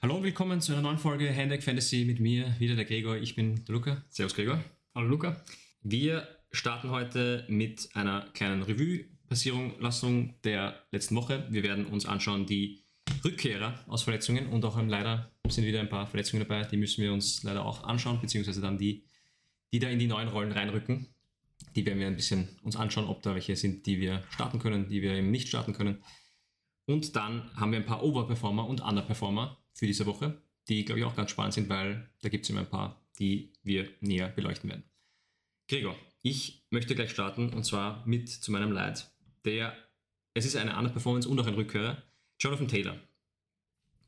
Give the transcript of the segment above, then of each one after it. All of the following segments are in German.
Hallo und willkommen zu einer neuen Folge Handeck Fantasy mit mir, wieder der Gregor. Ich bin der Luca. Servus Gregor. Hallo Luca. Wir starten heute mit einer kleinen Revue-Passierung Lassung der letzten Woche. Wir werden uns anschauen die Rückkehrer aus Verletzungen und auch leider sind wieder ein paar Verletzungen dabei, die müssen wir uns leider auch anschauen, beziehungsweise dann die, die da in die neuen Rollen reinrücken. Die werden wir ein bisschen uns anschauen, ob da welche sind, die wir starten können, die wir eben nicht starten können. Und dann haben wir ein paar Overperformer und Underperformer für diese Woche, die, glaube ich, auch ganz spannend sind, weil da gibt es immer ein paar, die wir näher beleuchten werden. Gregor, ich möchte gleich starten und zwar mit zu meinem Leid. Der, es ist eine Underperformance und auch ein Rückkehrer, Jonathan Taylor.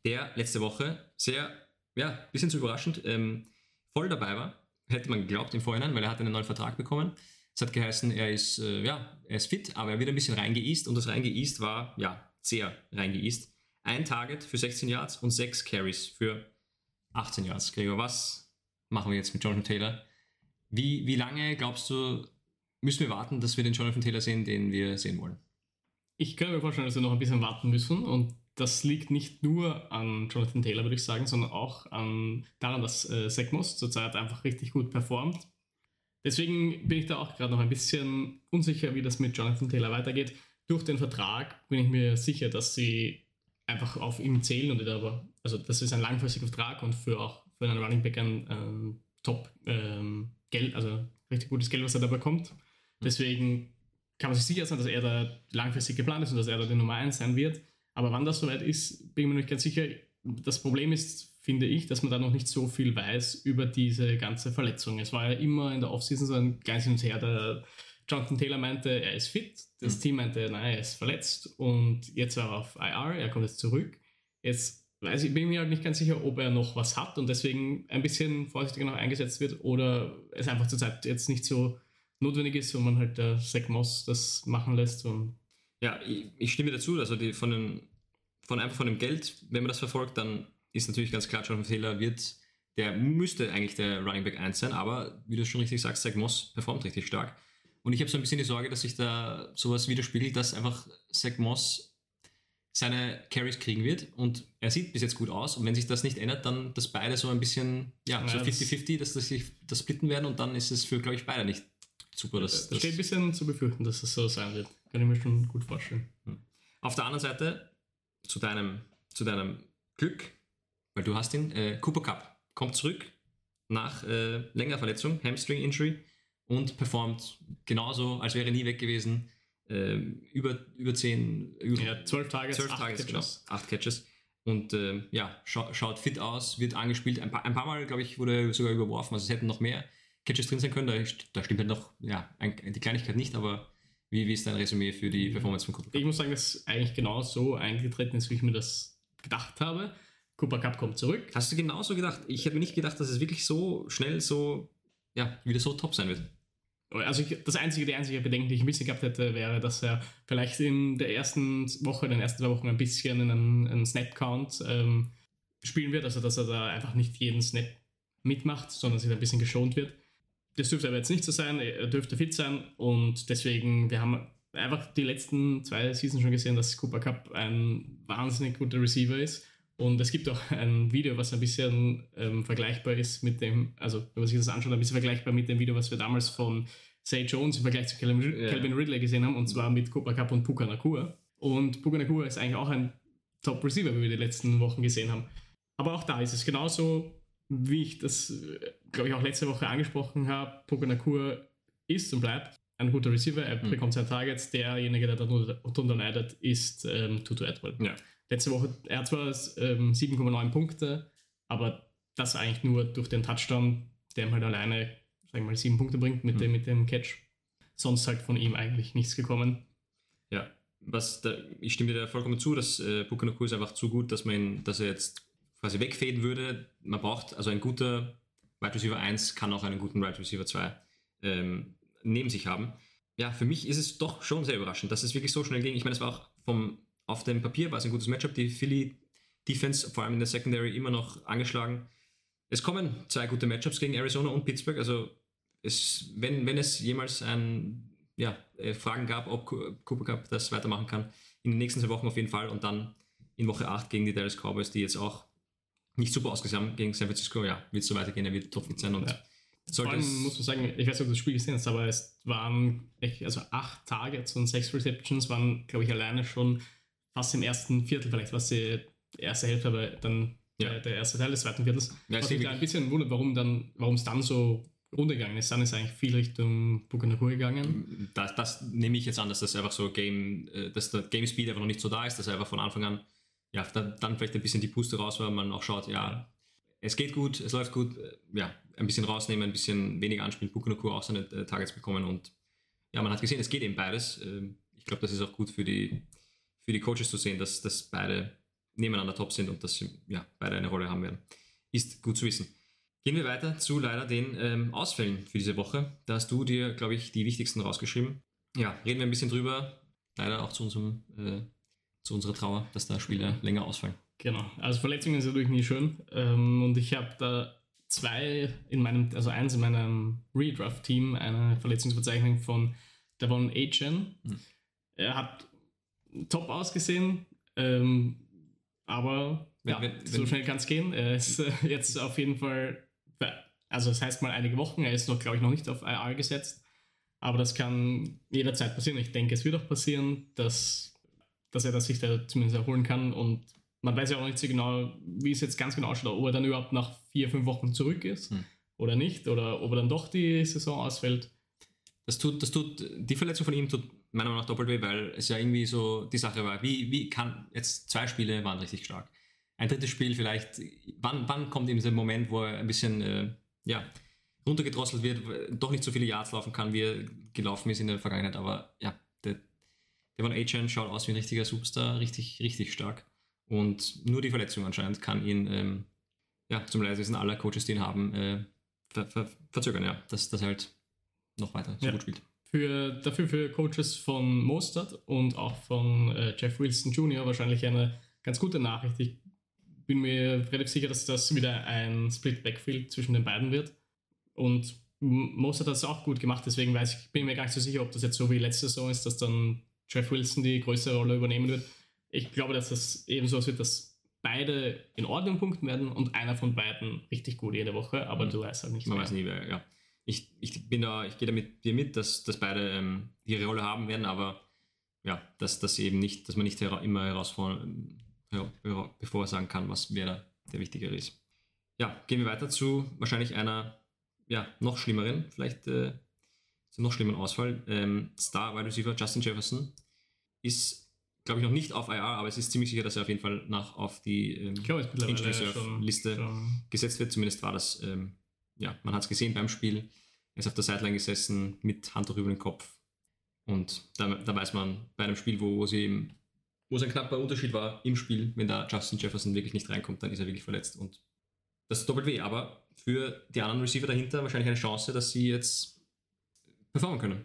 Der letzte Woche sehr, ja, bisschen zu überraschend, ähm, voll dabei war, hätte man geglaubt im Vorhinein, weil er hat einen neuen Vertrag bekommen. Es hat geheißen, er ist, äh, ja, er ist fit, aber er wird ein bisschen reingeeast und das reingeeast war, ja, sehr reingeeast. Ein Target für 16 Yards und sechs Carries für 18 Yards. Gregor, was machen wir jetzt mit Jonathan Taylor? Wie, wie lange glaubst du, müssen wir warten, dass wir den Jonathan Taylor sehen, den wir sehen wollen? Ich kann mir vorstellen, dass wir noch ein bisschen warten müssen und das liegt nicht nur an Jonathan Taylor, würde ich sagen, sondern auch an, daran, dass äh, Zach zurzeit einfach richtig gut performt. Deswegen bin ich da auch gerade noch ein bisschen unsicher, wie das mit Jonathan Taylor weitergeht durch den Vertrag bin ich mir sicher, dass sie einfach auf ihn zählen und aber, also das ist ein langfristiger Vertrag und für auch für einen Running Back ein ähm, Top ähm, Geld, also richtig gutes Geld, was er da bekommt. Deswegen kann man sich sicher sein, dass er da langfristig geplant ist und dass er da die Nummer 1 sein wird. Aber wann das soweit ist, bin ich mir nicht ganz sicher. Das Problem ist, finde ich, dass man da noch nicht so viel weiß über diese ganze Verletzung. Es war ja immer in der Offseason so ein kleines Hin und Her. Der Jonathan Taylor meinte, er ist fit. Das mhm. Team meinte, nein, er ist verletzt. Und jetzt war er auf IR, er kommt jetzt zurück. Jetzt weiß ich, bin mir halt nicht ganz sicher, ob er noch was hat und deswegen ein bisschen vorsichtiger noch eingesetzt wird oder es einfach zurzeit jetzt nicht so notwendig ist und man halt der Zach Moss das machen lässt. Und ja, ich, ich stimme dazu. Also die, von, den, von einfach von dem Geld, wenn man das verfolgt, dann ist natürlich ganz klar, Jonathan Taylor wird, der müsste eigentlich der Running Back 1 sein, aber wie du schon richtig sagst, Zach Moss performt richtig stark. Und ich habe so ein bisschen die Sorge, dass sich da sowas widerspiegelt, dass einfach Zach Moss seine Carries kriegen wird und er sieht bis jetzt gut aus und wenn sich das nicht ändert, dann dass beide so ein bisschen, ja, so 50-50, dass das sich das splitten werden und dann ist es für, glaube ich, beide nicht super. Dass, das steht ein bisschen zu befürchten, dass es so sein wird. Kann ich mir schon gut vorstellen. Hm. Auf der anderen Seite, zu deinem, zu deinem Glück, weil du hast ihn, äh, Cooper Cup kommt zurück nach äh, längerer Verletzung, Hamstring Injury und performt genauso, als wäre nie weg gewesen. Ähm, über, über zehn, über ja, zwölf Tage, zwölf Tage, genau, acht Catches. Und äh, ja, scha schaut fit aus, wird angespielt. Ein paar, ein paar Mal, glaube ich, wurde sogar überworfen. Also es hätten noch mehr Catches drin sein können. Da, da stimmt halt noch ja, die Kleinigkeit nicht, aber wie, wie ist dein Resümee für die Performance von Cooper Cup? Ich muss sagen, dass eigentlich genau so eingetreten ist, wie ich mir das gedacht habe. Cooper Cup kommt zurück. Hast du genauso gedacht? Ich hätte mir nicht gedacht, dass es wirklich so schnell so, ja, wieder so top sein wird. Also ich, das einzige, die einzige Bedenken, die ich ein bisschen gehabt hätte, wäre, dass er vielleicht in der ersten Woche, in den ersten zwei Wochen ein bisschen einen, einen Snap-Count ähm, spielen wird, also dass er da einfach nicht jeden Snap mitmacht, sondern sich ein bisschen geschont wird. Das dürfte aber jetzt nicht so sein, er dürfte fit sein. Und deswegen, wir haben einfach die letzten zwei Seasons schon gesehen, dass Cooper Cup ein wahnsinnig guter Receiver ist und es gibt auch ein Video, was ein bisschen ähm, vergleichbar ist mit dem, also wenn man sich das anschaut, ein bisschen vergleichbar mit dem Video, was wir damals von Say Jones im Vergleich zu Calvin, yeah. Calvin Ridley gesehen haben, und zwar mit Cooper Cup und Puka Nakua. Und Puka Nakua ist eigentlich auch ein Top Receiver, wie wir die letzten Wochen gesehen haben. Aber auch da ist es genauso, wie ich das, glaube ich, auch letzte Woche angesprochen habe. Puka Nakua ist und bleibt ein guter Receiver, er mhm. bekommt seine Targets. Derjenige, der darunter leidet, ist ähm, Tutu Atwell. Ja. Letzte Woche, er hat zwar ähm, 7,9 Punkte, aber das eigentlich nur durch den Touchdown, der ihm halt alleine, sagen wir mal, sieben Punkte bringt mit, mhm. dem, mit dem Catch. Sonst halt von ihm eigentlich nichts gekommen. Ja, was da, ich stimme dir da vollkommen zu, dass äh, Bukanuku ist einfach zu gut, dass man ihn, dass er jetzt quasi wegfäden würde. Man braucht also ein guter Wide Receiver 1 kann auch einen guten Wide Receiver 2 ähm, neben sich haben. Ja, für mich ist es doch schon sehr überraschend, dass es wirklich so schnell ging. Ich meine, es war auch vom auf dem Papier war es ein gutes Matchup. Die Philly Defense, vor allem in der Secondary, immer noch angeschlagen. Es kommen zwei gute Matchups gegen Arizona und Pittsburgh. Also es, wenn, wenn es jemals ein, ja, äh, Fragen gab, ob Cooper Cup das weitermachen kann, in den nächsten zwei Wochen auf jeden Fall und dann in Woche 8 gegen die Dallas Cowboys, die jetzt auch nicht super ausgesehen haben gegen San Francisco, ja, wird es so weitergehen, er wird topfit sein und Ja. Vor allem muss man sagen, ich weiß nicht, ob du das Spiel gesehen hast, aber es waren echt, also acht Targets und sechs Receptions waren, glaube ich, alleine schon fast im ersten Viertel, vielleicht was die erste Hälfte, aber dann Ja. äh, der erste Teil des zweiten Viertels. Ja, was mich da ein bisschen wundert, warum dann, warum es dann so runtergegangen ist. Dann ist eigentlich viel Richtung Buccaneer gegangen. das, das nehme ich jetzt an, dass das einfach so Game, äh, dass der Game Speed einfach noch nicht so da ist, dass er einfach von Anfang an, ja, dann, dann vielleicht ein bisschen die Puste raus, weil man auch schaut, ja, es geht gut, es läuft gut, äh, ja, ein bisschen rausnehmen, ein bisschen weniger anspielen, Bukunoku auch seine Targets bekommen und ja, man hat gesehen, es geht eben beides. Ähm, ich glaube, das ist auch gut für die, für die Coaches zu sehen, dass, dass beide nebeneinander top sind und dass sie, ja, beide eine Rolle haben werden. Ist gut zu wissen. Gehen wir weiter zu leider den ähm, Ausfällen für diese Woche. Da hast du dir, glaube ich, die wichtigsten rausgeschrieben. Ja, reden wir ein bisschen drüber. Leider auch zu, unserem, äh, zu unserer Trauer, dass da Spieler länger ausfallen. Genau, also Verletzungen ist natürlich nie schön. Ähm, und ich habe da zwei in meinem, also eins in meinem Redraft-Team, eine Verletzungsbezeichnung von Devon Achen. Hm. Er hat top ausgesehen, ähm, aber Wenn- ja, wenn- so wenn- schnell kann es gehen. Er ist äh, jetzt auf jeden Fall, also das heißt mal einige Wochen, er ist noch, glaube ich, noch nicht auf IR gesetzt. Aber das kann jederzeit passieren. Ich denke, es wird auch passieren, dass, dass er das sich da zumindest erholen kann. Und man weiß ja auch nicht so genau, wie es jetzt ganz genau ausschaut, ob er dann überhaupt nach vier, fünf Wochen zurück ist Hm. oder nicht, oder ob er dann doch die Saison ausfällt. Das tut, das tut, die Verletzung von ihm tut meiner Meinung nach doppelt weh, weil es ja irgendwie so die Sache war, wie, wie kann, jetzt zwei Spiele waren richtig stark. Ein drittes Spiel vielleicht, wann, wann kommt ihm dieser Moment, wo er ein bisschen, äh, ja, runtergedrosselt wird, doch nicht so viele Yards laufen kann, wie er gelaufen ist in der Vergangenheit, aber ja, der Devon Achan schaut aus wie ein richtiger Superstar, richtig, richtig stark. Und nur die Verletzung anscheinend kann ihn, ähm, ja, zum Leidwesen aller Coaches, die ihn haben, äh, ver ver verzögern, ja, dass das halt noch weiter so Ja. gut spielt. Für, dafür für Coaches von Mostert und auch von äh, Jeff Wilson Jr. wahrscheinlich eine ganz gute Nachricht. Ich bin mir relativ sicher, dass das wieder ein Split Backfield zwischen den beiden wird. Und Mostert hat es auch gut gemacht, deswegen weiß ich, bin mir gar nicht so sicher, ob das jetzt so wie letzte Saison ist, dass dann Jeff Wilson die größere Rolle übernehmen wird. Ich glaube, dass das eben so wird, dass beide in Ordnung punkten werden und einer von beiden richtig gut jede Woche, aber Mhm. du weißt halt nicht Man wer. weiß nie, wer, ja. Ich, ich bin da, ich gehe da mit dir mit, dass, dass beide ähm, ihre Rolle haben werden, aber ja, dass, dass eben nicht, dass man nicht hera immer herausfordern, ja, hera- bevor sagen kann, was wer da der Wichtigere ist. Ja, gehen wir weiter zu wahrscheinlich einer ja, noch schlimmeren, vielleicht äh, zu noch schlimmeren Ausfall. Ähm, Star Wide Receiver Justin Jefferson ist, glaube ich, noch nicht auf IR, aber es ist ziemlich sicher, dass er auf jeden Fall nach auf die ähm, Injury Reserve Liste schon gesetzt wird. Zumindest war das, ähm, ja, man hat es gesehen beim Spiel. Er ist auf der Sideline gesessen mit Handtuch über den Kopf. Und da, da weiß man bei einem Spiel, wo, wo sie eben, wo es ein knapper Unterschied war im Spiel, wenn da Justin Jefferson wirklich nicht reinkommt, dann ist er wirklich verletzt. Und das ist doppelt weh. Aber für die anderen Receiver dahinter wahrscheinlich eine Chance, dass sie jetzt performen können.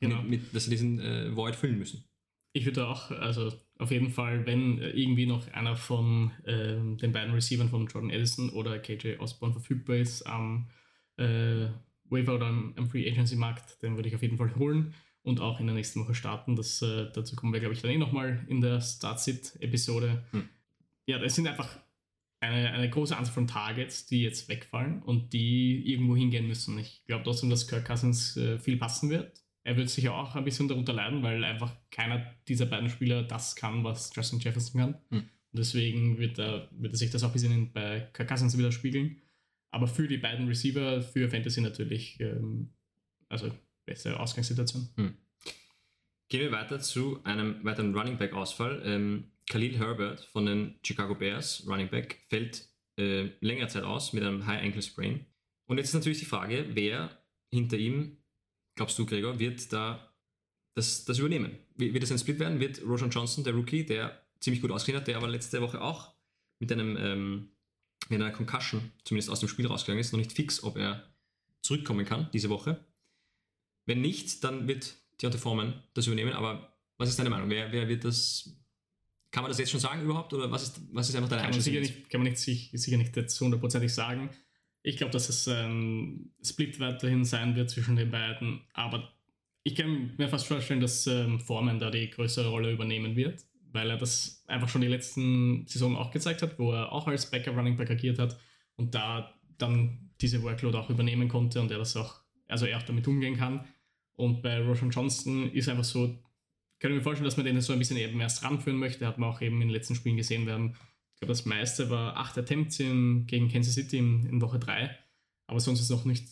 Genau. Mit, mit, dass sie diesen äh, Void füllen müssen. Ich würde auch, also auf jeden Fall, wenn äh, irgendwie noch einer von ähm, den beiden Receivern von Jordan Edison oder KJ Osborne verfügbar ist am äh, Waiver oder am, am Free Agency Markt, den würde ich auf jeden Fall holen und auch in der nächsten Woche starten. Das, äh, dazu kommen wir, glaube ich, dann eh nochmal in der Start-Sit-Episode. Hm. Ja, das sind einfach eine, eine große Anzahl von Targets, die jetzt wegfallen und die irgendwo hingehen müssen. Ich glaube trotzdem, dass Kirk Cousins äh, viel passen wird. Er wird sicher auch ein bisschen darunter leiden, weil einfach keiner dieser beiden Spieler das kann, was Justin Jefferson kann. Hm. Und deswegen wird er, wird er sich das auch ein bisschen bei Kirk Cousins widerspiegeln. Aber für die beiden Receiver, für Fantasy natürlich, ähm, also bessere Ausgangssituation. Gehen wir weiter zu einem weiteren Running Back Ausfall. Ähm, Khalil Herbert von den Chicago Bears, Running Back, fällt äh, längere Zeit aus mit einem High Ankle Sprain. Und jetzt ist natürlich die Frage, wer hinter ihm, glaubst du, Gregor, wird da das, das übernehmen? Wird es ein Split werden? Wird Roshan Johnson, der Rookie, der ziemlich gut ausgesehen hat, der aber letzte Woche auch mit einem ähm, mit einer Concussion zumindest aus dem Spiel rausgegangen ist, noch nicht fix, ob er zurückkommen kann diese Woche. Wenn nicht, dann wird Deontay Foreman das übernehmen. Aber was ist deine Meinung? Wer, wer wird das? Kann man das jetzt schon sagen überhaupt? Oder was ist, was ist einfach deine Kann man, sicher Einschätzung? nicht, kann man nicht, sich- sicher nicht hundertprozentig sagen. Ich glaube, dass es ein Split weiterhin sein wird zwischen den beiden. Aber ich kann mir fast vorstellen, dass ähm, Foreman da die größere Rolle übernehmen wird. weil er das einfach schon die letzten Saison auch gezeigt hat, wo er auch als Backup Running Back agiert hat und da dann diese Workload auch übernehmen konnte und er das auch, also er auch damit umgehen kann. Und bei Roshan Johnston ist einfach so, kann ich mir vorstellen, dass man den so ein bisschen eben erst ranführen möchte. Hat man auch eben in den letzten Spielen gesehen. Wir haben, glaube, das meiste war acht Attempts in, gegen Kansas City in, in Woche drei. Aber sonst ist noch nicht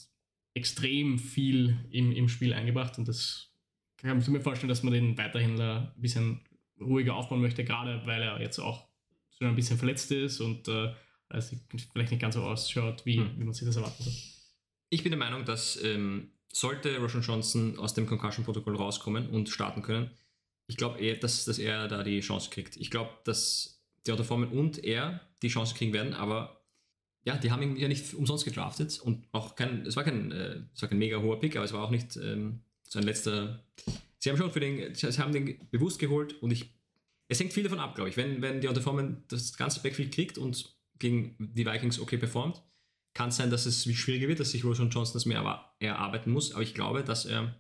extrem viel im, im Spiel eingebracht und das kann ich mir vorstellen, dass man den weiterhin ein bisschen ruhiger aufbauen möchte, gerade weil er jetzt auch so ein bisschen verletzt ist und äh, also vielleicht nicht ganz so ausschaut, wie, hm. wie man sich das erwartet hat. Ich bin der Meinung, dass ähm, sollte Roshan Johnson aus dem Concussion-Protokoll rauskommen und starten können, ich glaube dass, dass er da die Chance kriegt. Ich glaube, dass die Autoformen und er die Chance kriegen werden, aber ja, die haben ihn ja nicht umsonst gedraftet und auch kein, es war kein, äh, es war kein mega hoher Pick, aber es war auch nicht ähm, so ein letzter. Sie haben schon für den, sie haben den bewusst geholt und ich, es hängt viel davon ab, glaube ich. Wenn, wenn die Autoformen das ganze Backfield kriegt und gegen die Vikings okay performt. Kann sein, dass es schwieriger wird, dass sich Roshan Johnson das mehr erarbeiten muss, aber ich glaube, dass er,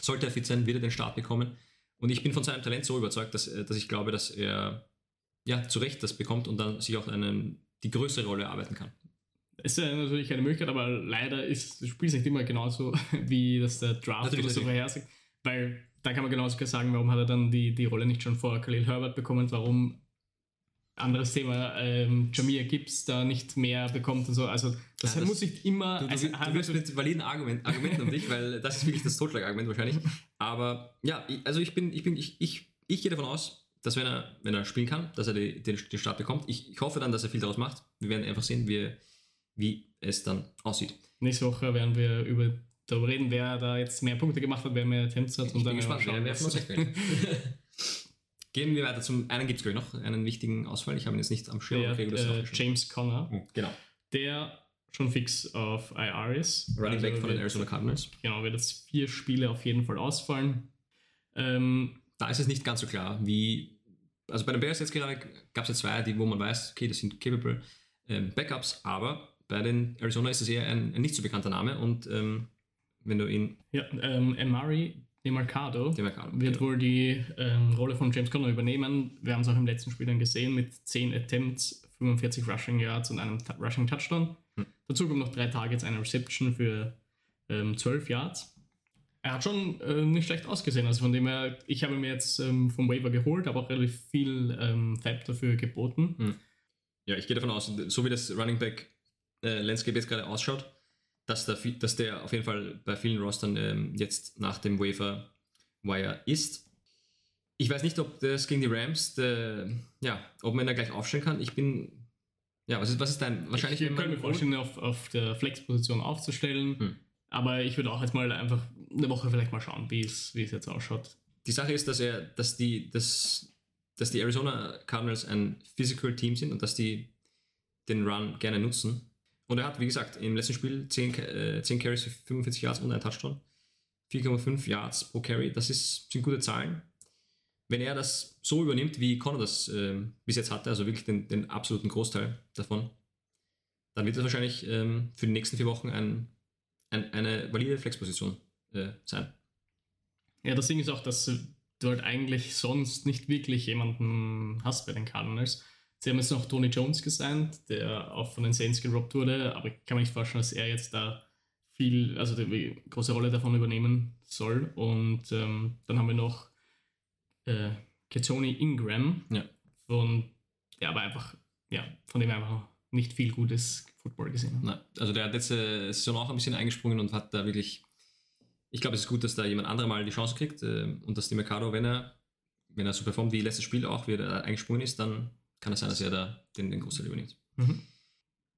sollte er fit sein, wird er den Start bekommen. Und ich bin von seinem Talent so überzeugt, dass, äh, dass ich glaube, dass er ja, zu Recht das bekommt und dann sich auch einen, die größere Rolle erarbeiten kann. Es ist ja natürlich eine Möglichkeit, aber leider ist das Spiel nicht immer genauso, wie das der Draft natürlich, oder so vorhersagt. Weil da kann man genauso sagen, warum hat er dann die, die Rolle nicht schon vor Khalil Herbert bekommen, warum anderes Thema, ähm, Jamir Gibbs da nicht mehr bekommt und so. Also das, ja, das muss nicht immer. Du, du, also, du wirst mit validen Argument, Argumenten um dich, weil das ist wirklich das Totschlagargument wahrscheinlich. Aber ja, also ich bin, ich bin, ich, ich, ich gehe davon aus, dass wenn er, wenn er spielen kann, dass er die, den, den Start bekommt. Ich, ich hoffe dann, dass er viel daraus macht. Wir werden einfach sehen, wie, wie es dann aussieht. Nächste Woche werden wir über darüber reden, wer da jetzt mehr Punkte gemacht hat, wer mehr Attempts hat. Ich und bin dann gespannt, schauen, wer, wer Gehen wir weiter zum einen gibt es noch einen wichtigen Ausfall. Ich habe ihn jetzt nicht am Schirm. Der, okay, äh, James Conner. Hm, genau. Der schon fix auf IR ist. Running also Back von den Arizona Cardinals. Genau, wird jetzt vier Spiele auf jeden Fall ausfallen. Ähm, da ist es nicht ganz so klar, wie. Also bei den Bears jetzt gerade gab es ja zwei, die, wo man weiß, okay, das sind capable ähm, Backups, aber bei den Arizona ist es eher ein, ein, nicht so bekannter Name und ähm, wenn du ihn. Ja, ähm, Amari Demarcado, Demarcado wird genau. wohl die ähm, Rolle von James Conner übernehmen. Wir haben es auch im letzten Spiel dann gesehen mit 10 Attempts, 45 Rushing Yards und einem Rushing Touchdown. Hm. Dazu kommen noch drei Targets, eine Reception für ähm, 12 Yards. Er hat schon äh, nicht schlecht ausgesehen, also von dem her, ich habe mir jetzt ähm, vom Waiver geholt, aber auch relativ viel ähm, Fab dafür geboten. Hm. Ja, ich gehe davon aus, so wie das Running Back äh, Landscape jetzt gerade ausschaut, dass der, dass der auf jeden Fall bei vielen Rostern ähm, jetzt nach dem Waiver Wire ist. Ich weiß nicht, ob das gegen die Rams, der, ja, ob man da gleich aufstellen kann. Ich bin, ja, was ist, was ist dein, wahrscheinlich... Ich, ich könnte mir vorstellen, auf, auf der Flex-Position aufzustellen, hm. aber ich würde auch jetzt mal einfach eine Woche vielleicht mal schauen, wie es, wie es jetzt ausschaut. Die Sache ist, dass er, dass die, dass, dass die Arizona Cardinals ein Physical Team sind und dass die den Run gerne nutzen. Und er hat, wie gesagt, im letzten Spiel 10, äh, 10 Carries für 45 Yards und ein Touchdown. 4,5 Yards pro Carry, das ist, sind gute Zahlen. Wenn er das so übernimmt, wie Connor das äh, bis jetzt hatte, also wirklich den, den, absoluten Großteil davon, dann wird das wahrscheinlich ähm, für die nächsten vier Wochen ein, ein, eine valide Flexposition äh, sein. Ja, das Ding ist auch, dass du halt eigentlich sonst nicht wirklich jemanden hast bei den Cardinals. Sie haben jetzt noch Tony Jones gesigned, der auch von den Saints gerobbt wurde, aber ich kann mir nicht vorstellen, dass er jetzt da viel, also die große Rolle davon übernehmen soll. Und ähm, dann haben wir noch äh, Ketoni Ingram, ja. von, der aber einfach, ja, von dem einfach nicht viel gutes Football gesehen Nein, also der hat letzte Saison auch ein bisschen eingesprungen und hat da wirklich, ich glaube, es ist gut, dass da jemand anderer mal die Chance kriegt äh, und dass die Mercado, wenn er, wenn er so performt wie letztes Spiel auch, wie er eingesprungen ist, dann kann es sein, dass er da den, den Großteil übernimmt. Mhm.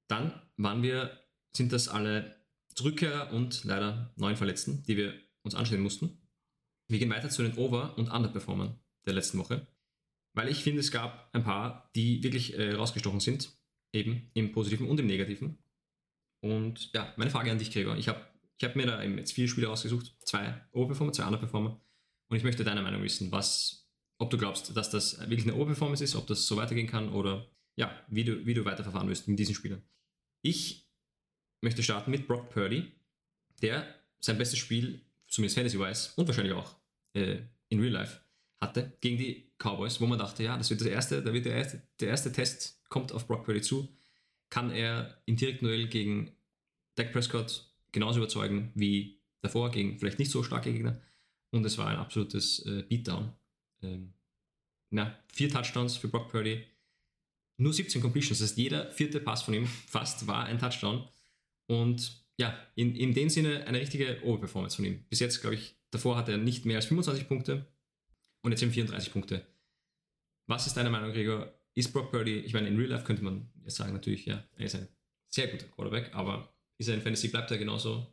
Dann waren wir, sind das alle Rückkehrer und leider neun Verletzten, die wir uns anschauen mussten. Wir gehen weiter zu den Over- und Underperformern der letzten Woche, weil ich finde, es gab ein paar, die wirklich äh, rausgestochen sind, eben im Positiven und im Negativen. Und ja, meine Frage an dich, Gregor. Ich habe ich hab mir da eben jetzt vier Spiele rausgesucht, zwei Overperformer, zwei Underperformer. Und ich möchte deine Meinung wissen, was, ob du glaubst, dass das wirklich eine Overperformance ist, ob das so weitergehen kann oder ja, wie du, wie du weiterverfahren wirst mit diesen Spielern. Ich möchte starten mit Brock Purdy, der sein bestes Spiel, zumindest Fantasy-wise und wahrscheinlich auch äh, in Real Life, hatte gegen die Cowboys, wo man dachte, ja, das wird das erste, da wird der erste, der erste Test kommt auf Brock Purdy zu. Kann er im direkten Duell gegen Dak Prescott genauso überzeugen wie davor gegen vielleicht nicht so starke Gegner? Und es war ein absolutes äh, Beatdown. Ähm, na, vier Touchdowns für Brock Purdy, nur 17 Completions, das heißt jeder vierte Pass von ihm fast war ein Touchdown. Und ja, in, in dem Sinne eine richtige Overperformance von ihm. Bis jetzt, glaube ich, davor hat er nicht mehr als 25 Punkte und jetzt eben 34 Punkte. Was ist deine Meinung, Gregor? Ist Brock Purdy, ich meine, in Real Life könnte man jetzt sagen, natürlich, ja, er ist ein sehr guter Quarterback, aber ist er in Fantasy, bleibt er genauso?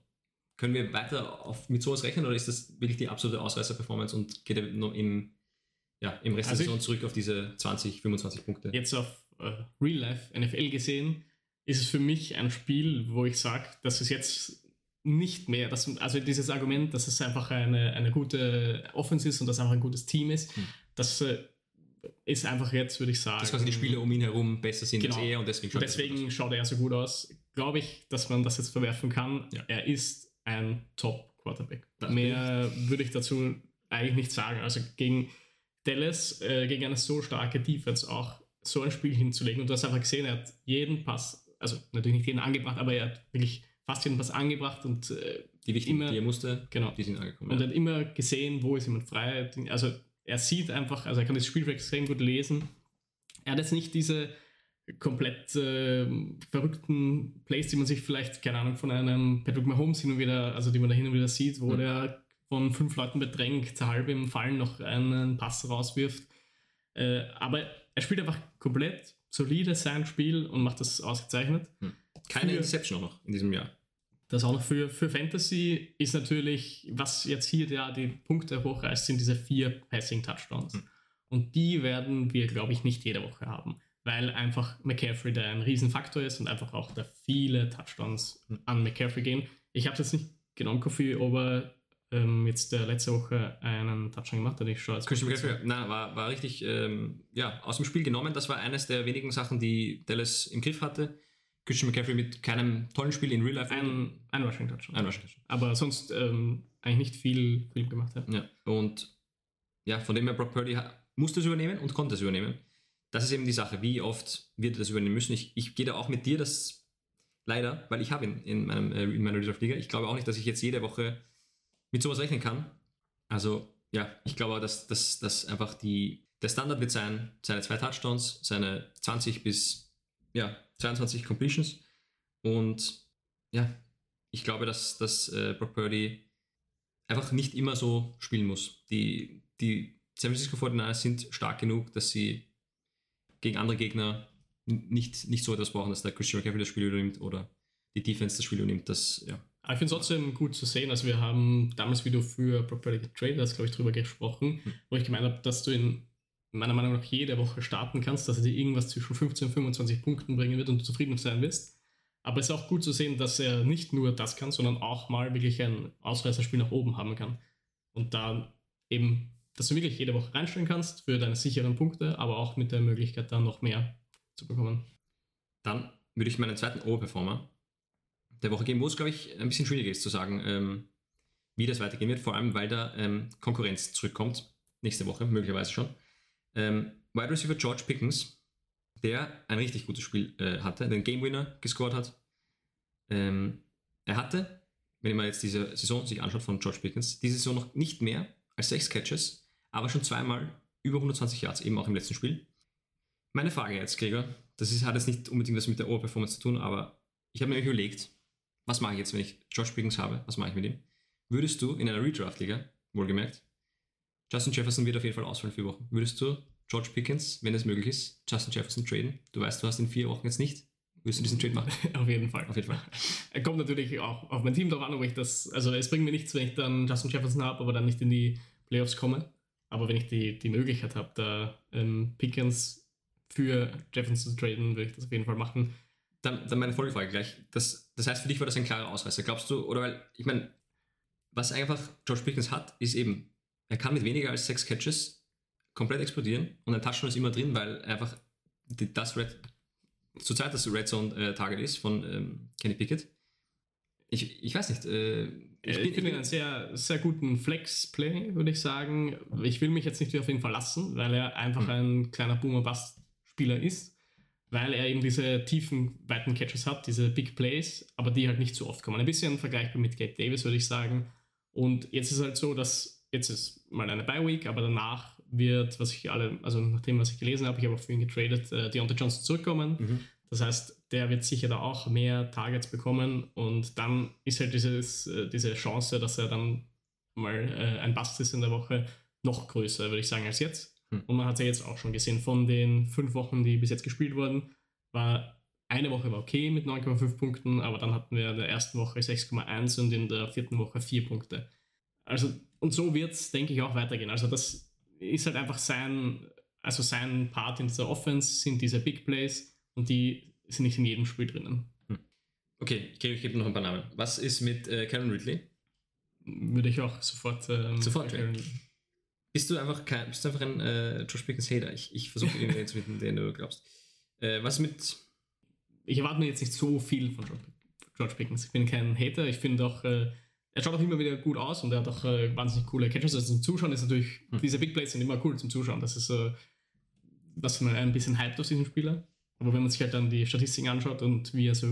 Können wir weiter auf, mit sowas rechnen oder ist das wirklich die absolute Ausreißer-Performance und geht er noch im, ja, im Rest Also der Saison zurück auf diese 20, 25 Punkte? Jetzt auf äh, Real Life NFL gesehen, ist es für mich ein Spiel, wo ich sage, dass es jetzt nicht mehr, dass, also dieses Argument, dass es einfach eine, eine gute Offense ist und dass es einfach ein gutes Team ist, Hm. das äh, ist einfach jetzt, würde ich sagen. Dass quasi die Spiele um ihn herum besser sind Genau. als er und deswegen Und schaut er so deswegen aus. schaut er so gut aus. Glaube ich, dass man das jetzt verwerfen kann. Ja. Er ist ein Top-Quarterback. Mehr würde ich dazu eigentlich nicht sagen. Also gegen Dallas, äh, gegen eine so starke Defense auch so ein Spiel hinzulegen. Und du hast einfach gesehen, er hat jeden Pass, also natürlich nicht jeden angebracht, aber er hat wirklich fast jeden Pass angebracht und äh, Die wichtigen, immer- die er musste, genau. die sind angekommen. Und ja. er hat immer gesehen, wo ist jemand frei. Also er sieht einfach, also er kann das Spiel extrem gut lesen. Er hat jetzt nicht diese komplett äh, verrückten Plays, die man sich vielleicht, keine Ahnung, von einem Patrick Mahomes hin und wieder, also die man da hin und wieder sieht, wo Mhm. der von fünf Leuten bedrängt, halb im Fallen noch einen Pass rauswirft. Äh, aber er spielt einfach komplett solide sein Spiel und macht das ausgezeichnet. Keine für- Interception auch noch in diesem Jahr. Das auch noch für, für Fantasy ist natürlich, was jetzt hier ja die Punkte hochreißt, sind diese vier Passing-Touchdowns. Hm. Und die werden wir, glaube ich, nicht jede Woche haben, weil einfach McCaffrey da ein Riesenfaktor ist und einfach auch da viele Touchdowns an McCaffrey gehen. Ich habe es jetzt nicht genau im Kopf, ob er ähm, jetzt äh, letzte Woche einen Touchdown gemacht hat. Ich schaue jetzt Christian McCaffrey, nein, war, war richtig ähm, ja, aus dem Spiel genommen. Das war eines der wenigen Sachen, die Dallas im Griff hatte. Christian McCaffrey mit keinem tollen Spiel in Real Life. Ein, ein Rushing Touchdown. Ein Rushing Touchdown. Aber sonst ähm, eigentlich nicht viel, viel gemacht. Ja. Ja, und ja, von dem her Brock Purdy musste es übernehmen und konnte es übernehmen. Das ist eben die Sache. Wie oft wird er das übernehmen müssen? Ich, ich gehe da auch mit dir, das leider, weil ich habe ihn in, meinem, äh, in meiner Reserve Liga. Ich glaube auch nicht, dass ich jetzt jede Woche mit sowas rechnen kann. Also ja, ich glaube, dass, dass, dass einfach die, der Standard wird sein, seine zwei Touchdowns, seine 20 bis ja, 22 Completions. Und ja, ich glaube, dass, dass äh, Brock Purdy einfach nicht immer so spielen muss. Die, die San Francisco 49ers sind stark genug, dass sie gegen andere Gegner nicht, nicht so etwas brauchen, dass der Christian McCaffrey das Spiel übernimmt oder die Defense das Spiel übernimmt. Das, ja. Aber ich finde es trotzdem gut zu sehen. Also wir haben damals, wie du für Property getradet hast, glaube ich, drüber gesprochen, Hm. wo ich gemeint habe, dass du in meiner Meinung nach jede Woche starten kannst, dass er dir irgendwas zwischen 15 und 25 Punkten bringen wird und du zufrieden sein wirst. Aber es ist auch gut zu sehen, dass er nicht nur das kann, sondern auch mal wirklich ein Ausreißerspiel nach oben haben kann. Und da eben, dass du wirklich jede Woche reinstellen kannst für deine sicheren Punkte, aber auch mit der Möglichkeit, dann noch mehr zu bekommen. Dann würde ich meinen zweiten Oberperformer der Woche geben, wo es, glaube ich, ein bisschen schwieriger ist zu sagen, ähm, wie das weitergehen wird, vor allem weil da ähm, Konkurrenz zurückkommt, nächste Woche, möglicherweise schon. Ähm, Wide Receiver George Pickens, der ein richtig gutes Spiel äh, hatte, den Game Winner gescored hat. Ähm, er hatte, wenn man jetzt diese Saison sich anschaut von George Pickens, diese Saison noch nicht mehr als sechs Catches, aber schon zweimal über 120 Yards, eben auch im letzten Spiel. Meine Frage jetzt, Gregor, das ist, hat jetzt nicht unbedingt was mit der Oberperformance zu tun, aber ich habe mir überlegt, was mache ich jetzt, wenn ich George Pickens habe? Was mache ich mit ihm? Würdest du in einer Redraft-Liga, wohlgemerkt, Justin Jefferson wird auf jeden Fall ausfallen für Wochen. Würdest du George Pickens, wenn es möglich ist, Justin Jefferson traden? Du weißt, du hast in vier Wochen jetzt nicht. Würdest du diesen Trade machen? Auf jeden Fall. Auf jeden Fall. Er kommt natürlich auch auf mein Team drauf an, ob ich das, also es bringt mir nichts, wenn ich dann Justin Jefferson habe, aber dann nicht in die Playoffs komme. Aber wenn ich die, die Möglichkeit habe, da ähm, Pickens für Jefferson zu traden, würde ich das auf jeden Fall machen. Dann, dann meine Folgefrage gleich. Das, das heißt, für dich war das ein klarer Ausreißer. Glaubst du, oder weil, ich meine, was einfach George Pickens hat, ist eben, er kann mit weniger als sechs Catches komplett explodieren und ein Touchdown ist immer drin, weil einfach die, das Red, zurzeit das Red Zone äh, Target ist von ähm, Kenny Pickett. Ich, ich weiß nicht. Äh, ich, ich finde ihn einen sehr, sehr guten Flex-Play, würde ich sagen. Ich will mich jetzt nicht auf ihn verlassen, weil er einfach hm. ein kleiner Boomer-Bust-Spieler ist. Weil er eben diese tiefen, weiten Catches hat, diese Big Plays, aber die halt nicht so oft kommen. Ein bisschen vergleichbar mit Gabe Davis, würde ich sagen. Und jetzt ist halt so, dass jetzt ist mal eine Bye-Week, aber danach wird, was ich alle, also nach dem, was ich gelesen habe, ich habe auch für ihn getradet, äh, Deontay Johnson zurückkommen. Mhm. Das heißt, der wird sicher da auch mehr Targets bekommen und dann ist halt dieses, äh, diese Chance, dass er dann mal äh, ein Bast ist in der Woche, noch größer, würde ich sagen, als jetzt. Mhm. Und man hat es ja jetzt auch schon gesehen, von den fünf Wochen, die bis jetzt gespielt wurden, war eine Woche war okay mit 9,5 Punkten, aber dann hatten wir in der ersten Woche 6,1 und in der vierten Woche 4 Punkte. Also, und so wird es, denke ich, auch weitergehen. Also, das ist halt einfach sein, also sein Part in dieser Offense sind diese Big Plays und die sind nicht in jedem Spiel drinnen. Hm. Okay, ich gebe, ich gebe noch ein paar Namen. Was ist mit äh, Karen Ridley? Würde ich auch sofort. Ähm, sofort. Karen bist du einfach kein, bist du einfach ein äh, Josh Pickens Hater? Ich, ich versuche den zu finden, den du glaubst. Äh, was mit. Ich erwarte mir jetzt nicht so viel von George Pickens. Ich bin kein Hater. Ich finde auch, äh, er schaut auch immer wieder gut aus und er hat auch äh, wahnsinnig coole Catches. Also zum Zuschauen ist natürlich, hm. diese Big Plays sind immer cool zum Zuschauen. Das ist, äh, was man ein bisschen hyped aus diesem Spieler. Aber wenn man sich halt dann die Statistiken anschaut und wie er so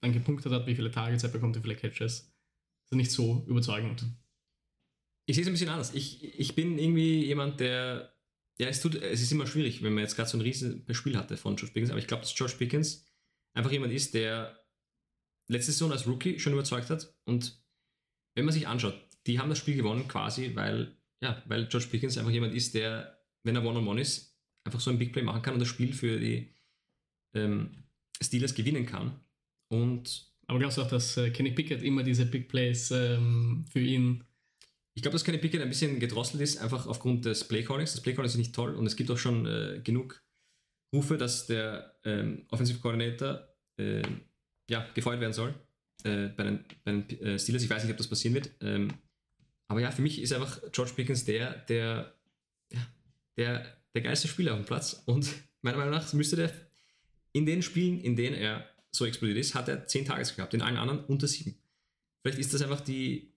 dann gepunktet hat, wie viele Targets er bekommt, wie viele Catches, ist nicht so überzeugend. Ich sehe es ein bisschen anders. Ich, ich bin irgendwie jemand, der. Ja, es, tut, es ist immer schwierig, wenn man jetzt gerade so ein riesiges Spiel hatte von George Pickens, aber ich glaube, dass George Pickens einfach jemand ist, der letzte Saison als Rookie schon überzeugt hat und wenn man sich anschaut, die haben das Spiel gewonnen quasi, weil, ja, weil George Pickens einfach jemand ist, der, wenn er One-on-One -on -one ist, einfach so ein Big Play machen kann und das Spiel für die ähm, Steelers gewinnen kann. Und aber glaubst du auch, dass äh, Kenny Pickett immer diese Big Plays ähm, für ihn ich glaube, dass Kenny Pickett ein bisschen gedrosselt ist, einfach aufgrund des Playcallings. Das Playcalling ist nicht toll und es gibt auch schon äh, genug Rufe, dass der ähm, Offensive Coordinator äh, ja, gefeuert werden soll äh, bei den, bei den äh, Steelers. Ich weiß nicht, ob das passieren wird. Ähm, aber ja, für mich ist einfach George Pickens der, der, der, der geilste Spieler auf dem Platz. Und meiner Meinung nach müsste der in den Spielen, in denen er so explodiert ist, hat er 10 Tages gehabt, in allen anderen unter 7. Vielleicht ist das einfach die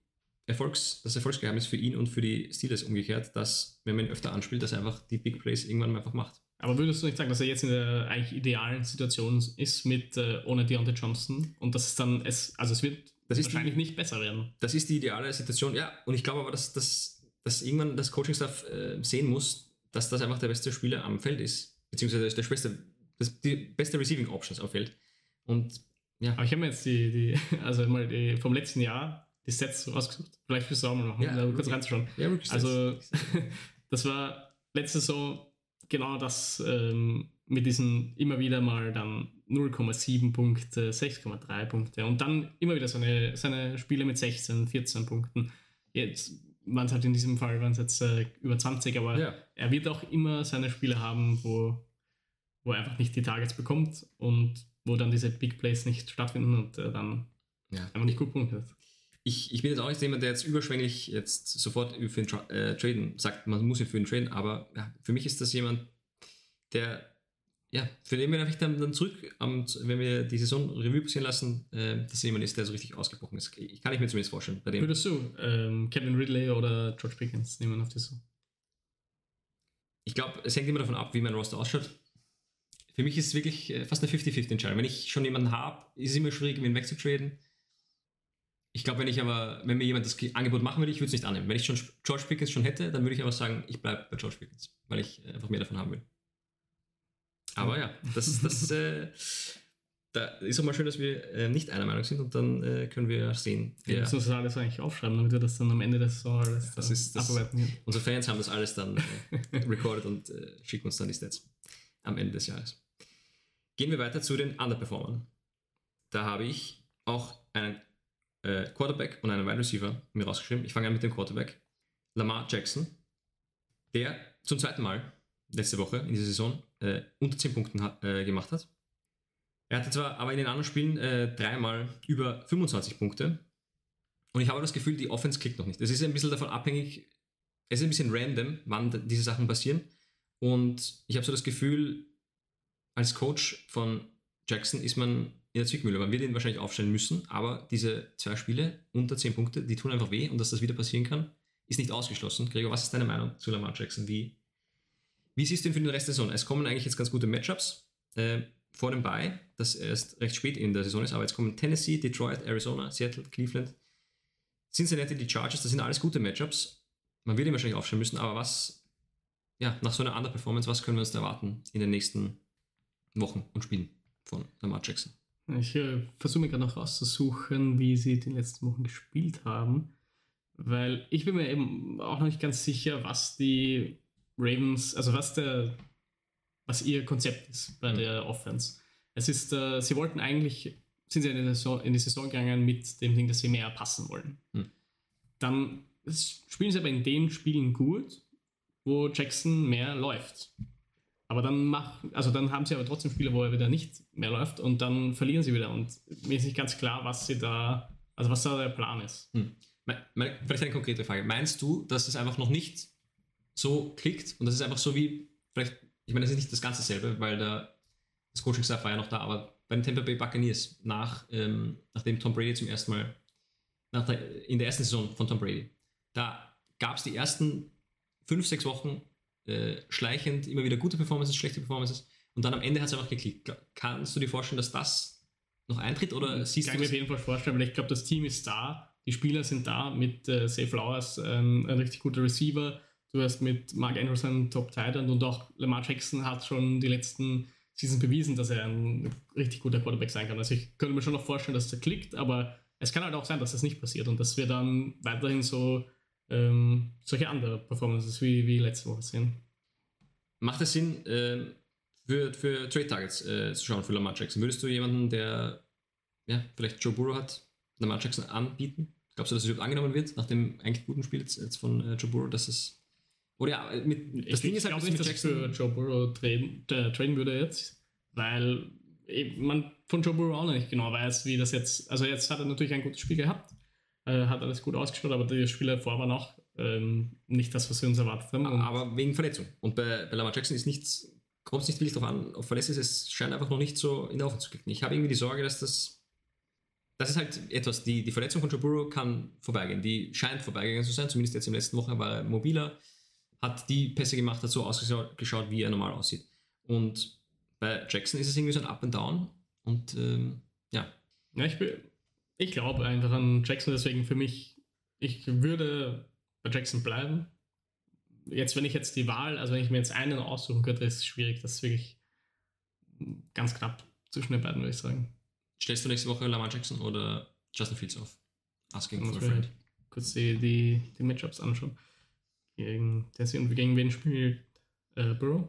Erfolgs, das Erfolgsgeheimnis für ihn und für die Steelers umgekehrt, dass, wenn man ihn öfter anspielt, dass er einfach die Big Plays irgendwann einfach macht. Aber würdest du nicht sagen, dass er jetzt in der eigentlich idealen Situation ist mit äh, ohne Deontay Johnson und dass es dann es also es wird das wahrscheinlich die, nicht besser werden? Das ist die ideale Situation, ja. Und ich glaube aber, dass, dass, dass irgendwann das Coaching-Staff äh, sehen muss, dass das einfach der beste Spieler am Feld ist, beziehungsweise der beste, das, die beste Receiving Options auf Feld. Und ja. Aber ich habe mir jetzt die, die also mal die vom letzten Jahr die Sets rausgesucht. Vielleicht fürs du auch mal machen, ja, um kurz reinzuschauen. Ja, also das war letzte Saison genau das ähm, mit diesen immer wieder mal dann 0,7 Punkte, 6,3 Punkte und dann immer wieder seine, seine Spiele mit 16, 14 Punkten. Jetzt waren es halt in diesem Fall waren es jetzt äh, über 20, aber ja. er wird auch immer seine Spiele haben, wo, wo er einfach nicht die Targets bekommt und wo dann diese Big Plays nicht stattfinden und äh, dann ja. einfach nicht gut punktet ich, ich bin jetzt auch nicht jemand, der jetzt überschwänglich jetzt sofort für ihn tra äh, traden sagt, man muss ihn für ihn traden, aber ja, für mich ist das jemand, der, ja, für den wir vielleicht dann, dann zurück, um, wenn wir die Saison Revue passieren lassen, äh, dass jemand ist, der so richtig ausgebrochen ist. Ich kann ich mir zumindest vorstellen. Bei dem. Würdest du ähm, Kevin Ridley oder George Pickens nehmen auf die Saison? Ich glaube, es hängt immer davon ab, wie mein Roster ausschaut. Für mich ist es wirklich äh, fast eine 50-50-Entscheidung. Wenn ich schon jemanden habe, ist es immer schwierig, ihn wegzutraden ich glaube, wenn ich aber, wenn mir jemand das Angebot machen würde, ich würde es nicht annehmen. Wenn ich schon George Pickens schon hätte, dann würde ich aber sagen, ich bleibe bei George Pickens, weil ich einfach mehr davon haben will. Aber ja, das, das äh, da ist auch mal schön, dass wir äh, nicht einer Meinung sind und dann äh, können wir sehen. Wir müssen das alles eigentlich aufschreiben, damit wir das dann am Ende des Saison alles das ist, das, abarbeiten Unsere Fans haben das alles dann äh, recorded und äh, schicken uns dann die Stats am Ende des Jahres. Gehen wir weiter zu den Underperformern. Da habe ich auch einen äh, Quarterback und einen Wide Receiver mir rausgeschrieben. Ich fange an mit dem Quarterback. Lamar Jackson, der zum zweiten Mal letzte Woche in dieser Saison äh, unter 10 Punkten hat, äh, gemacht hat. Er hatte zwar aber in den anderen Spielen äh, dreimal über 25 Punkte. Und ich habe das Gefühl, die Offense klickt noch nicht. Es ist ein bisschen davon abhängig, es ist ein bisschen random, wann diese Sachen passieren. Und ich habe so das Gefühl, als Coach von Jackson ist man in der Zwickmühle. Man wird ihn wahrscheinlich aufstellen müssen, aber diese zwei Spiele unter 10 Punkte, die tun einfach weh und dass das wieder passieren kann, ist nicht ausgeschlossen. Gregor, was ist deine Meinung zu Lamar Jackson? Wie, wie siehst du ihn für den Rest der Saison? Es kommen eigentlich jetzt ganz gute Matchups äh, vor dem Bye, das erst recht spät in der Saison ist, aber jetzt kommen Tennessee, Detroit, Arizona, Seattle, Cleveland, Cincinnati, die Chargers, das sind alles gute Matchups. Man wird ihn wahrscheinlich aufstellen müssen, aber was, ja, nach so einer anderen Performance, was können wir uns da erwarten in den nächsten Wochen und Spielen von Lamar Jackson? Ich äh, versuche mir gerade noch rauszusuchen, wie sie die letzten Wochen gespielt haben, weil ich bin mir eben auch noch nicht ganz sicher, was die Ravens, also was der, was ihr Konzept ist bei mhm. der Offense. Es ist, äh, sie wollten eigentlich, sind sie in die, Saison, in die Saison gegangen mit dem Ding, dass sie mehr passen wollen. Mhm. Dann spielen sie aber in den Spielen gut, wo Jackson mehr läuft. Aber dann mach, also dann haben sie aber trotzdem Spiele, wo er wieder nicht mehr läuft und dann verlieren sie wieder. Und mir ist nicht ganz klar, was sie da, also was da der Plan ist. Hm. Vielleicht eine konkrete Frage. Meinst du, dass es einfach noch nicht so klickt und das ist einfach so wie, vielleicht, ich meine, das ist nicht das ganze selbe, weil der, das Coaching-Staff war ja noch da, aber beim Tampa Bay Buccaneers, nach, ähm, nachdem Tom Brady zum ersten Mal, der, in der ersten Saison von Tom Brady, da gab es die ersten fünf, sechs Wochen äh, schleichend immer wieder gute Performances, schlechte Performances und dann am Ende hat es einfach geklickt. Kannst du dir vorstellen, dass das noch eintritt oder hm, siehst Kann du? Kann ich mir auf jeden Fall vorstellen, weil ich glaube, das Team ist da, die Spieler sind da mit äh, Safe Flowers, ähm, ein richtig guter Receiver. Du hast mit Mark Andrews einen Top Titan und auch Lamar Jackson hat schon die letzten Seasons bewiesen, dass er ein richtig guter Quarterback sein kann. Also ich könnte mir schon noch vorstellen, dass der klickt, aber es kann halt auch sein, dass das nicht passiert und dass wir dann weiterhin so ähm, solche andere Performances wie, wie letzte Woche sehen. Macht es Sinn, äh, für, für Trade Targets äh, zu schauen für Lamar Jackson? Würdest du jemanden, der ja, vielleicht Joe Burrow hat, Lamar Jackson anbieten? Glaubst du, dass es überhaupt angenommen wird, nach dem eigentlich guten Spiel jetzt, jetzt von äh, Joe Burrow, dass es. Oder ja, mit, das ich Ding ist halt, nicht, dass Jackson, ich für Joe Burrow traden, äh, traden würde jetzt, weil man von Joe Burrow auch noch nicht genau weiß, wie das jetzt. Also, jetzt hat er natürlich ein gutes Spiel gehabt äh, hat alles gut ausgeschaut, aber die Spiele vor waren auch ähm, nicht das, was wir uns erwartet haben. aber wegen Verletzung. Und bei, bei Lamar Jackson ist nichts, kommt es nicht wirklich darauf an, ob verletzt ist, es scheint einfach noch nicht so in der Offense zu klicken. Ich habe irgendwie die Sorge, dass das das ist halt etwas, die, die Verletzung von Joe Burrow kann vorbeigehen. Die scheint vorbeigegangen zu sein, zumindest jetzt in der letzten Woche war er mobiler, hat die Pässe gemacht, hat so ausgeschaut, wie er normal aussieht. Und bei Jackson ist es irgendwie so ein Up and Down und ähm, ja. Ja, ich bin, ich glaube einfach an Jackson, deswegen für mich, ich würde bei Jackson bleiben. Jetzt, wenn ich jetzt die Wahl, also wenn ich mir jetzt einen aussuchen könnte, ist es schwierig. Das ist wirklich ganz knapp zwischen den beiden, würde ich sagen. Stellst du nächste Woche Lamar Jackson oder Justin Fields auf? Asking for a friend. Kurz die, die, die Matchups anschauen. Gegen, der und gegen wen spielt äh, Burrow?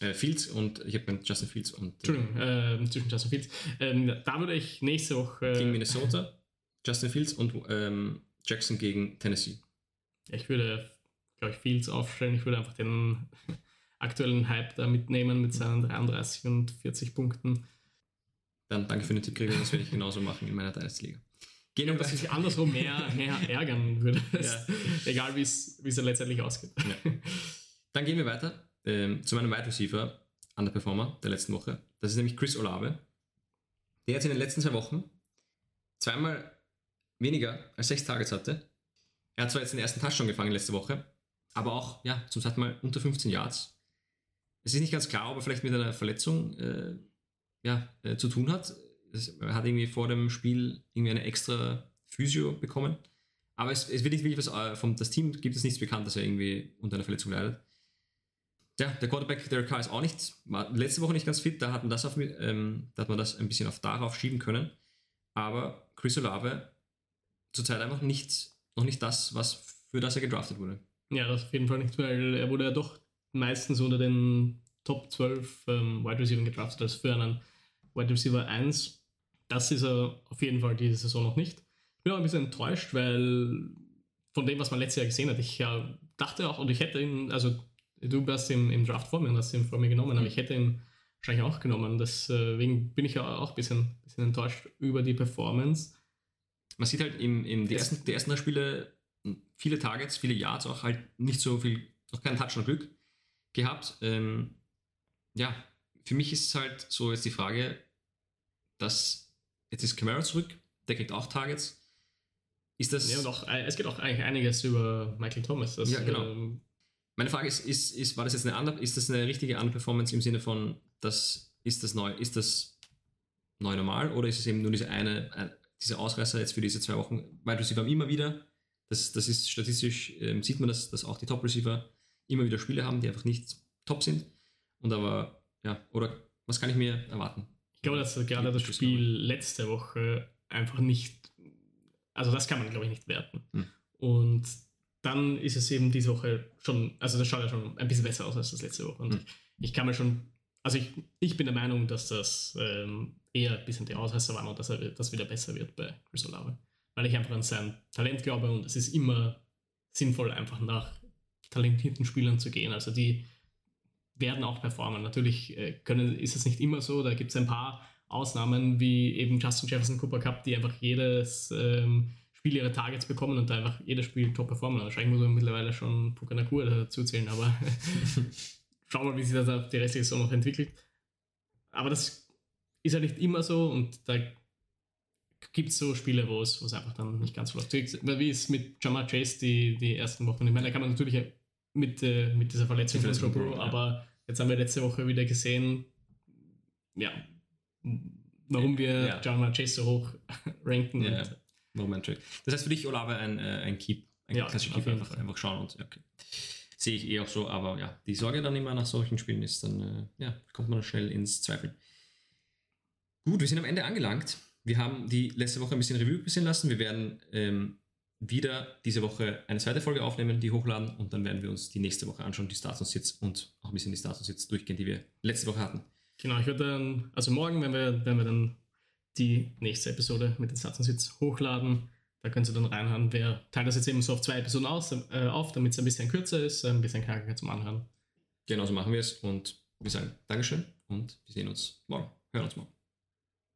Äh, Fields und ich habe mit Justin Fields und. Äh, Entschuldigung, äh, zwischen Justin Fields. Ähm, da würde ich nächste Woche. gegen Minnesota, Justin Fields und ähm, Jackson gegen Tennessee. Ich würde, glaube ich, Fields aufstellen. Ich würde einfach den aktuellen Hype da mitnehmen mit seinen 33 und 40 Punkten. Dann danke für den Tipp, Gregor. Das werde ich genauso machen in meiner Dynasty-Liga. Gehen um dass ich andersrum mehr, mehr ärgern würde. Ja. Egal, wie es letztendlich ausgeht. Ja. Dann gehen wir weiter ähm, zu meinem Wide Receiver, Underperformer der letzten Woche. Das ist nämlich Chris Olave. Der jetzt in den letzten zwei Wochen zweimal weniger als sechs Targets hatte. Er hat zwar jetzt den ersten Touchdown gefangen letzte Woche, aber auch, ja, zum zweiten Mal unter 15 Yards. Es ist nicht ganz klar, ob er vielleicht mit einer Verletzung äh, ja, äh, zu tun hat. Er hat irgendwie vor dem Spiel irgendwie eine extra Physio bekommen. Aber es, es wird nicht wirklich was, äh, vom das Team gibt es nichts bekannt, dass er irgendwie unter einer Verletzung leidet. Ja, der Quarterback Derek Carr ist auch nicht, war letzte Woche nicht ganz fit, da hat man das, auf, ähm, da hat man das ein bisschen auf darauf schieben können. Aber Chris Olave zurzeit einfach nicht, noch nicht das, was für das er gedraftet wurde. Ja, das auf jeden Fall nicht, weil er wurde ja doch meistens unter den Top 12 ähm, Wide Receiver gedraftet, als für einen Wide Receiver 1. Das ist er auf jeden Fall diese Saison noch nicht. Ich bin auch ein bisschen enttäuscht, weil von dem, was man letztes Jahr gesehen hat, ich ja, dachte auch, und ich hätte ihn, also du warst im, im Draft vor mir und hast ihn vor mir genommen, aber mhm. ich hätte ihn wahrscheinlich auch genommen. Deswegen bin ich ja auch ein bisschen, bisschen enttäuscht über die Performance. Man sieht halt im, im die, ersten, die ersten Spiele viele Targets, viele Yards, auch halt nicht so viel, noch keinen Touch und Glück gehabt. Ähm, ja, für mich ist es halt so jetzt die Frage, dass jetzt ist Camara zurück, der kriegt auch Targets. Ist das. Ja, und auch, äh, es geht auch eigentlich einiges über Michael Thomas. Das, Ja, genau. ähm, Meine Frage ist, ist, ist, war das jetzt eine andere, ist das eine richtige Underperformance im Sinne von, das ist das neu, ist das neu normal oder ist es eben nur diese eine, ein, diese Ausreißer jetzt für diese zwei Wochen? Weil Receiver haben immer wieder, das, das ist statistisch, ähm, sieht man, dass, dass auch die Top-Receiver immer wieder Spiele haben, die einfach nicht top sind. Und aber, ja, oder was kann ich mir erwarten? Ich glaube, dass gerade das Spiel letzte Woche einfach nicht, also das kann man, glaube ich, nicht werten. Hm. Und dann ist es eben diese Woche schon, also das schaut ja schon ein bisschen besser aus als das letzte Woche. Und Hm. ich kann mir schon, also ich, ich bin der Meinung, dass das ähm, eher ein bisschen die Ausreißer waren und dass er das wieder besser wird bei Chris Olave. Weil ich einfach an sein Talent glaube und es ist immer sinnvoll, einfach nach talentierten Spielern zu gehen. Also die werden auch performen. Natürlich äh, können, ist es nicht immer so, da gibt es ein paar Ausnahmen, wie eben Justin Jefferson Cooper Cup, die einfach jedes ähm, Spiel ihre Targets bekommen und da einfach jedes Spiel top performen. Wahrscheinlich muss man mittlerweile schon Puka Nakua dazu zählen, aber schauen wir mal, wie sich das auf die restliche Saison noch entwickelt. Aber das ist ja nicht immer so und da gibt es so Spiele, wo es einfach dann nicht ganz so läuft. Wie es mit Jamar Chase die, die ersten Wochen, ich meine, da kann man natürlich mit, äh, mit dieser Verletzung von Burrow, ja. aber jetzt haben wir letzte Woche wieder gesehen, ja, warum wir Ja. Jamar Chase so hoch ranken. Ja, und, Trade? Das heißt für dich, Olave, ein, äh, ein Keep, ein Ja, klassischer Keep, einfach, einfach schauen und okay. Sehe ich eh auch so, aber ja, die Sorge dann immer nach solchen Spielen ist, dann äh, ja, kommt man schnell ins Zweifeln. Gut, wir sind am Ende angelangt. Wir haben die letzte Woche ein bisschen Revue passieren lassen. Wir werden ähm, wieder diese Woche eine zweite Folge aufnehmen, die hochladen und dann werden wir uns die nächste Woche anschauen, die Starts und Sits und auch ein bisschen die Starts und Sits durchgehen, die wir letzte Woche hatten. Genau, ich würde dann, also morgen, wenn wir, wenn wir dann die nächste Episode mit den Satz und Sitz hochladen, da könnt ihr dann reinhören. Wir teilen das jetzt eben so auf zwei Episoden aus, äh, auf, damit es ein bisschen kürzer ist, ein bisschen knackiger zum Anhören. Genauso machen wir es und wir sagen Dankeschön und wir sehen uns morgen. Hören uns morgen.